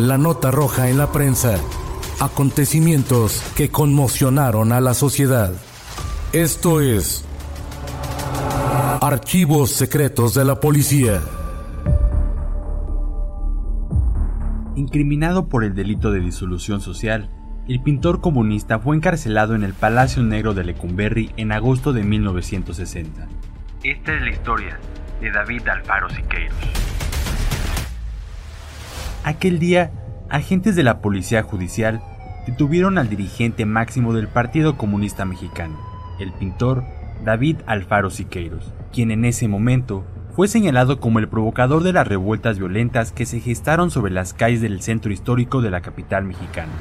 La nota roja en la prensa. Acontecimientos que conmocionaron a la sociedad. Esto es Archivos Secretos de la Policía. Incriminado por el delito de disolución social, el pintor comunista fue encarcelado en el Palacio Negro de Lecumberri en agosto de 1960. Esta es la historia de David Alfaro Siqueiros. Aquel día, agentes de la Policía Judicial detuvieron al dirigente máximo del Partido Comunista Mexicano, el pintor David Alfaro Siqueiros, quien en ese momento fue señalado como el provocador de las revueltas violentas que se gestaron sobre las calles del centro histórico de la capital mexicana.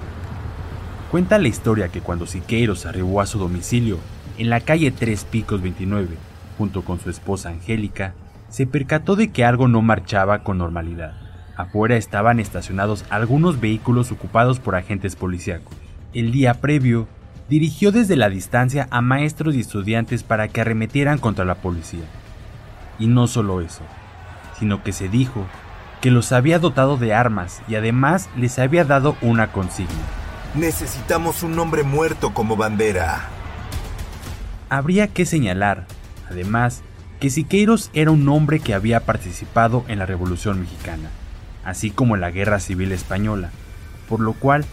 Cuenta la historia que cuando Siqueiros arribó a su domicilio, en la calle Tres Picos 29, junto con su esposa Angélica, se percató de que algo no marchaba con normalidad. Afuera estaban estacionados algunos vehículos ocupados por agentes policíacos. El día previo, dirigió desde la distancia a maestros y estudiantes para que arremetieran contra la policía. Y no solo eso, sino que se dijo que los había dotado de armas y además les había dado una consigna. Necesitamos un hombre muerto como bandera. Habría que señalar, además, que Siqueiros era un hombre que había participado en la Revolución Mexicana, así como la Guerra Civil Española, por lo cual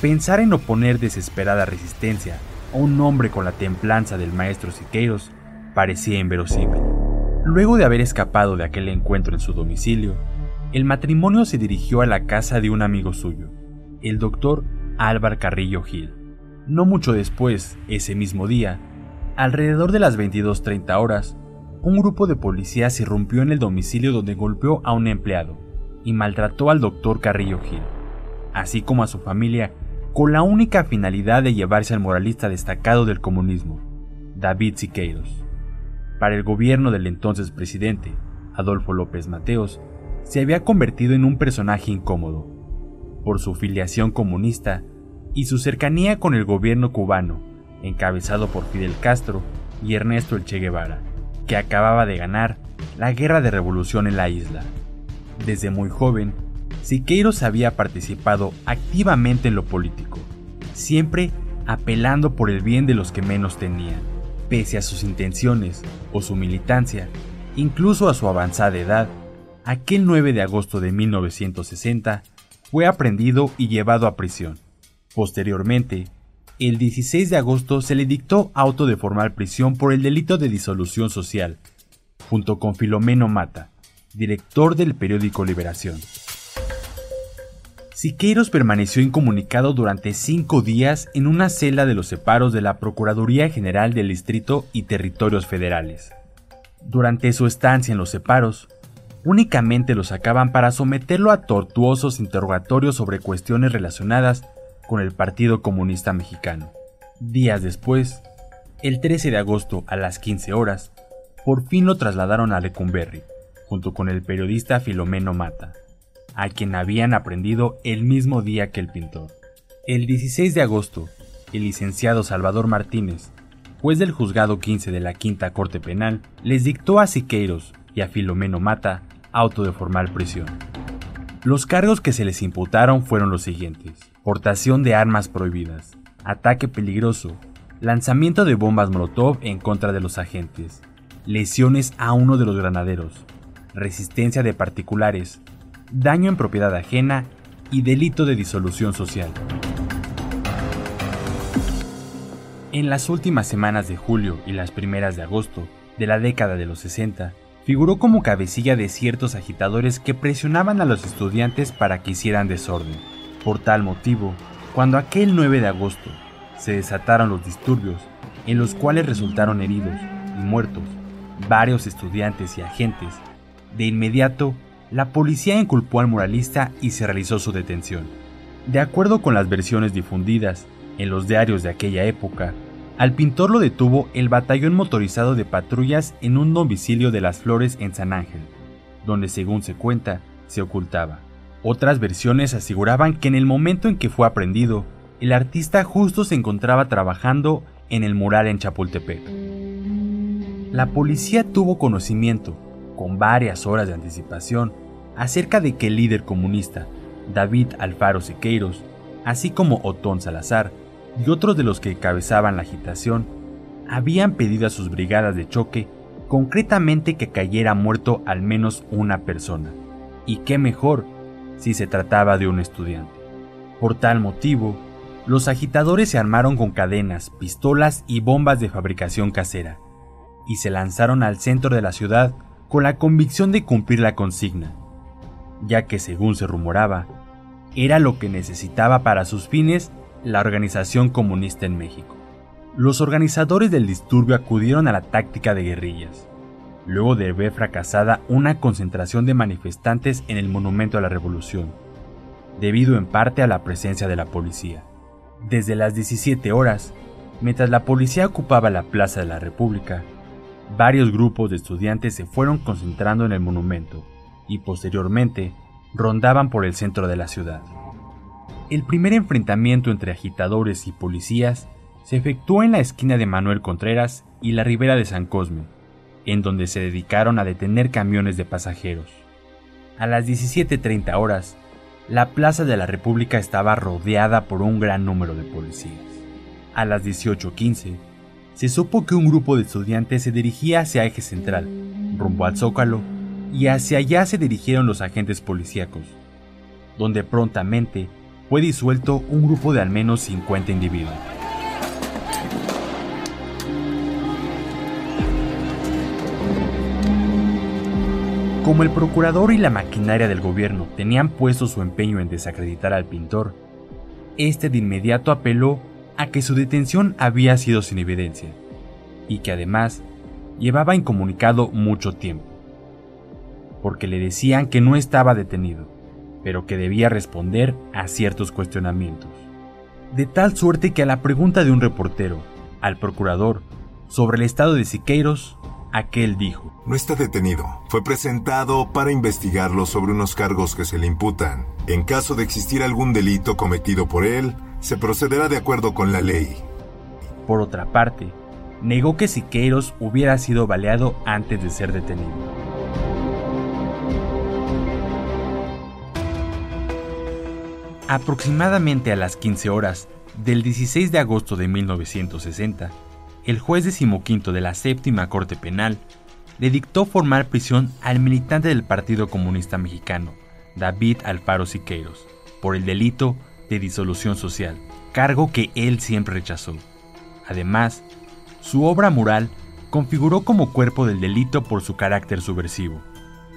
pensar en oponer desesperada resistencia a un hombre con la templanza del maestro Siqueiros parecía inverosímil. Luego de haber escapado de aquel encuentro en su domicilio, el matrimonio se dirigió a la casa de un amigo suyo, el doctor Álvar Carrillo Gil. No mucho después, ese mismo día, alrededor de las 22.30 horas, un grupo de policías irrumpió en el domicilio donde golpeó a un empleado y maltrató al doctor Carrillo Gil, así como a su familia, con la única finalidad de llevarse al moralista destacado del comunismo, David Siqueiros. Para el gobierno del entonces presidente, Adolfo López Mateos, se había convertido en un personaje incómodo, por su filiación comunista y su cercanía con el gobierno cubano, encabezado por Fidel Castro y Ernesto El Che Guevara, que acababa de ganar la guerra de revolución en la isla. Desde muy joven, Siqueiros había participado activamente en lo político, siempre apelando por el bien de los que menos tenían, pese a sus intenciones o su militancia, incluso a su avanzada edad. Aquel 9 de agosto de 1960 fue aprendido y llevado a prisión. Posteriormente, el 16 de agosto se le dictó auto de formal prisión por el delito de disolución social, junto con Filomeno Mata, director del periódico Liberación. Siqueiros permaneció incomunicado durante cinco días en una celda de los separos de la Procuraduría General del Distrito y Territorios Federales. Durante su estancia en los separos, únicamente lo sacaban para someterlo a tortuosos interrogatorios sobre cuestiones relacionadas con el Partido Comunista Mexicano. Días después, el 13 de agosto a las 15 horas, por fin lo trasladaron a Lecumberri, junto con el periodista Filomeno Mata, a quien habían aprendido el mismo día que el pintor. El 16 de agosto, el licenciado Salvador Martínez, juez del juzgado 15 de la Quinta Corte Penal, les dictó a Siqueiros y a Filomeno Mata auto de formal prisión. Los cargos que se les imputaron fueron los siguientes: portación de armas prohibidas, ataque peligroso, lanzamiento de bombas Molotov en contra de los agentes, lesiones a uno de los granaderos, resistencia de particulares, daño en propiedad ajena y delito de disolución social. En las últimas semanas de julio y las primeras de agosto de la década de los 60, figuró como cabecilla de ciertos agitadores que presionaban a los estudiantes para que hicieran desorden. Por tal motivo, cuando aquel 9 de agosto se desataron los disturbios, en los cuales resultaron heridos y muertos varios estudiantes y agentes, de inmediato la policía inculpó al muralista y se realizó su detención. De acuerdo con las versiones difundidas en los diarios de aquella época, al pintor lo detuvo el batallón motorizado de patrullas en un domicilio de las Flores en San Ángel, donde según se cuenta, se ocultaba. Otras versiones aseguraban que en el momento en que fue aprendido, el artista justo se encontraba trabajando en el mural en Chapultepec. La policía tuvo conocimiento, con varias horas de anticipación, acerca de que el líder comunista, David Alfaro Siqueiros, así como Otón Salazar, y otros de los que encabezaban la agitación habían pedido a sus brigadas de choque concretamente que cayera muerto al menos una persona. Y qué mejor si se trataba de un estudiante. Por tal motivo, los agitadores se armaron con cadenas, pistolas y bombas de fabricación casera, y se lanzaron al centro de la ciudad con la convicción de cumplir la consigna, ya que según se rumoraba, era lo que necesitaba para sus fines la organización comunista en México. Los organizadores del disturbio acudieron a la táctica de guerrillas, luego de ver fracasada una concentración de manifestantes en el Monumento a la Revolución, debido en parte a la presencia de la policía. Desde las 17 horas, mientras la policía ocupaba la Plaza de la República, varios grupos de estudiantes se fueron concentrando en el monumento y posteriormente rondaban por el centro de la ciudad. El primer enfrentamiento entre agitadores y policías se efectuó en la esquina de Manuel Contreras y la ribera de San Cosme, en donde se dedicaron a detener camiones de pasajeros. A las 17.30 horas, la Plaza de la República estaba rodeada por un gran número de policías. A las 18.15, se supo que un grupo de estudiantes se dirigía hacia Eje Central, rumbo al Zócalo, y hacia allá se dirigieron los agentes policíacos, donde prontamente fue disuelto un grupo de al menos 50 individuos. Como el procurador y la maquinaria del gobierno tenían puesto su empeño en desacreditar al pintor, este de inmediato apeló a que su detención había sido sin evidencia, y que además llevaba incomunicado mucho tiempo, porque le decían que no estaba detenido pero que debía responder a ciertos cuestionamientos. De tal suerte que a la pregunta de un reportero, al procurador, sobre el estado de Siqueiros, aquel dijo, No está detenido. Fue presentado para investigarlo sobre unos cargos que se le imputan. En caso de existir algún delito cometido por él, se procederá de acuerdo con la ley. Por otra parte, negó que Siqueiros hubiera sido baleado antes de ser detenido. Aproximadamente a las 15 horas del 16 de agosto de 1960, el juez decimoquinto de la séptima Corte Penal le dictó formar prisión al militante del Partido Comunista Mexicano, David Alfaro Siqueiros, por el delito de disolución social, cargo que él siempre rechazó. Además, su obra mural configuró como cuerpo del delito por su carácter subversivo.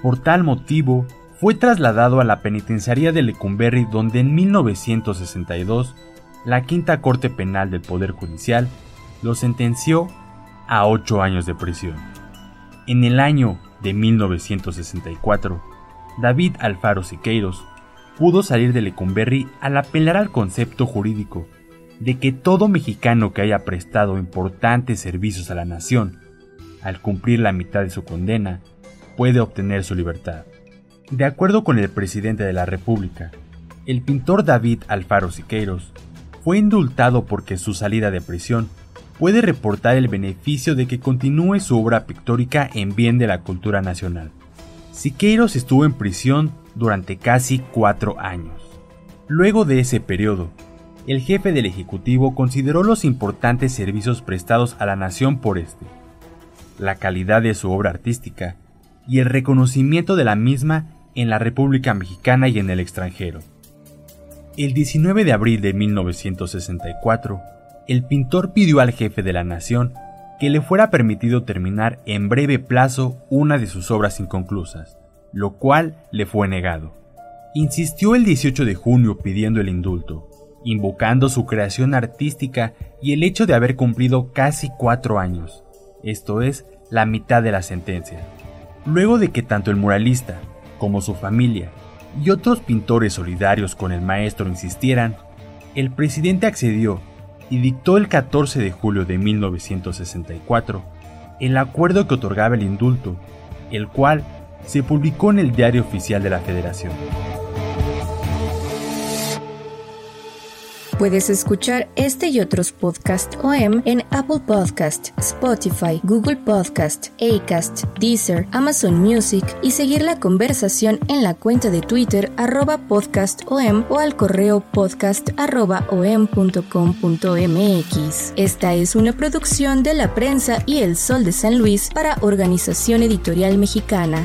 Por tal motivo, fue trasladado a la penitenciaría de Lecumberri donde en 1962 la Quinta Corte Penal del Poder Judicial lo sentenció a ocho años de prisión. En el año de 1964, David Alfaro Siqueiros pudo salir de Lecumberri al apelar al concepto jurídico de que todo mexicano que haya prestado importantes servicios a la nación, al cumplir la mitad de su condena, puede obtener su libertad. De acuerdo con el presidente de la República, el pintor David Alfaro Siqueiros fue indultado porque su salida de prisión puede reportar el beneficio de que continúe su obra pictórica en bien de la cultura nacional. Siqueiros estuvo en prisión durante casi cuatro años. Luego de ese periodo, el jefe del Ejecutivo consideró los importantes servicios prestados a la nación por este, la calidad de su obra artística y el reconocimiento de la misma en la República Mexicana y en el extranjero. El 19 de abril de 1964, el pintor pidió al jefe de la nación que le fuera permitido terminar en breve plazo una de sus obras inconclusas, lo cual le fue negado. Insistió el 18 de junio pidiendo el indulto, invocando su creación artística y el hecho de haber cumplido casi cuatro años, esto es, la mitad de la sentencia. Luego de que tanto el muralista como su familia y otros pintores solidarios con el maestro insistieran, el presidente accedió y dictó el 14 de julio de 1964 el acuerdo que otorgaba el indulto, el cual se publicó en el Diario Oficial de la Federación. Puedes escuchar este y otros podcasts OM en Apple Podcast, Spotify, Google Podcast, Acast, Deezer, Amazon Music y seguir la conversación en la cuenta de Twitter arroba podcastom o al correo podcast arroba om.com.mx. Esta es una producción de la prensa y el Sol de San Luis para Organización Editorial Mexicana.